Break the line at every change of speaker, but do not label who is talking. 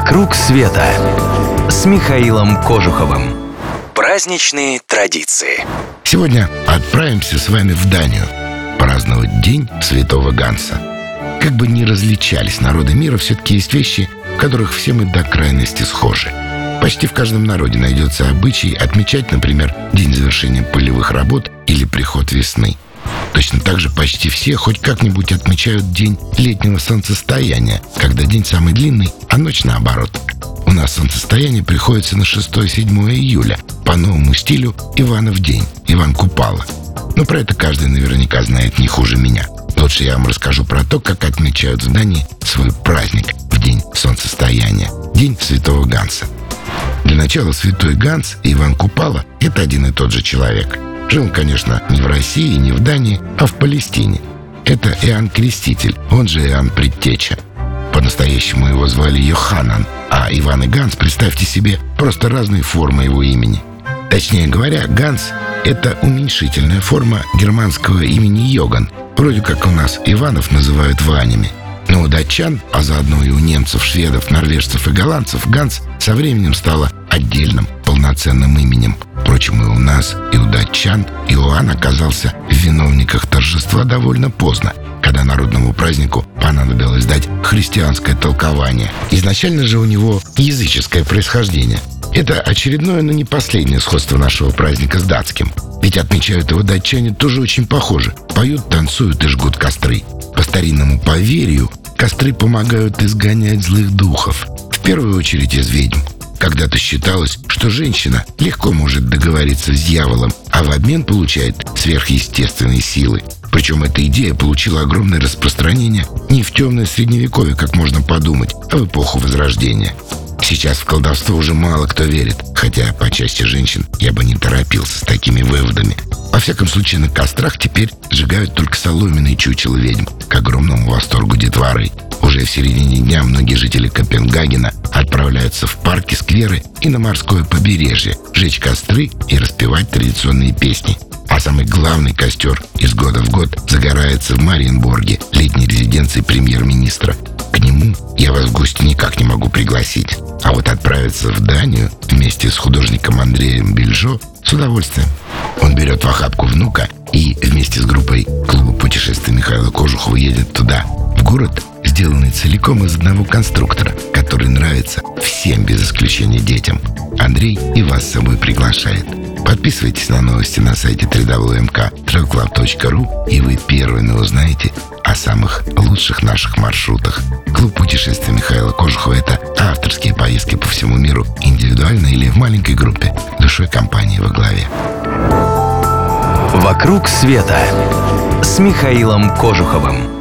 «Вокруг света» с Михаилом Кожуховым. Праздничные традиции.
Сегодня отправимся с вами в Данию праздновать День Святого Ганса. Как бы ни различались народы мира, все-таки есть вещи, в которых все мы до крайности схожи. Почти в каждом народе найдется обычай отмечать, например, день завершения полевых работ или приход весны – Точно так же почти все хоть как-нибудь отмечают день летнего солнцестояния, когда день самый длинный, а ночь наоборот. У нас солнцестояние приходится на 6-7 июля по новому стилю Иванов день, Иван Купала. Но про это каждый наверняка знает не хуже меня. Лучше я вам расскажу про то, как отмечают в Дании свой праздник в день солнцестояния, день Святого Ганса. Для начала Святой Ганс и Иван Купала – это один и тот же человек – Жил, конечно, не в России, не в Дании, а в Палестине. Это Иоанн Креститель, он же Иоанн Предтеча. По-настоящему его звали Йоханан, а Иван и Ганс, представьте себе, просто разные формы его имени. Точнее говоря, Ганс — это уменьшительная форма германского имени Йоган. Вроде как у нас Иванов называют Ванями. Но у датчан, а заодно и у немцев, шведов, норвежцев и голландцев, Ганс со временем стало отдельным, полноценным именем. Впрочем, и у нас, и у датчан Иоанн оказался в виновниках торжества довольно поздно, когда народному празднику понадобилось дать христианское толкование. Изначально же у него языческое происхождение. Это очередное, но не последнее сходство нашего праздника с датским. Ведь отмечают его датчане тоже очень похоже. Поют, танцуют и жгут костры. По старинному поверью, костры помогают изгонять злых духов. В первую очередь из ведьм. Когда-то считалось, что женщина легко может договориться с дьяволом, а в обмен получает сверхъестественные силы. Причем эта идея получила огромное распространение не в темное средневековье, как можно подумать, а в эпоху Возрождения. Сейчас в колдовство уже мало кто верит, хотя по части женщин я бы не торопился с такими выводами. Во всяком случае, на кострах теперь сжигают только соломенные чучела ведьм, к огромному восторгу детворы. Уже в середине дня многие жители Копенгагена отправляются в парки, скверы и на морское побережье, жечь костры и распевать традиционные песни. А самый главный костер из года в год загорается в Мариенборге, летней резиденции премьер-министра. К нему я вас в гости никак не могу пригласить. А вот отправиться в Данию вместе с художником Андреем Бельжо с удовольствием. Он берет в охапку внука и вместе с группой клуба путешествий Михаила Кожухова едет туда, в город, сделанный целиком из одного конструктора, который нравится всем без исключения детям. Андрей и вас с собой приглашает. Подписывайтесь на новости на сайте www.travelclub.ru и вы первыми узнаете о самых лучших наших маршрутах. Клуб путешествий Михаила Кожухова – это авторские поездки по всему миру, индивидуально или в маленькой группе, душой компании во главе.
«Вокруг света» с Михаилом Кожуховым.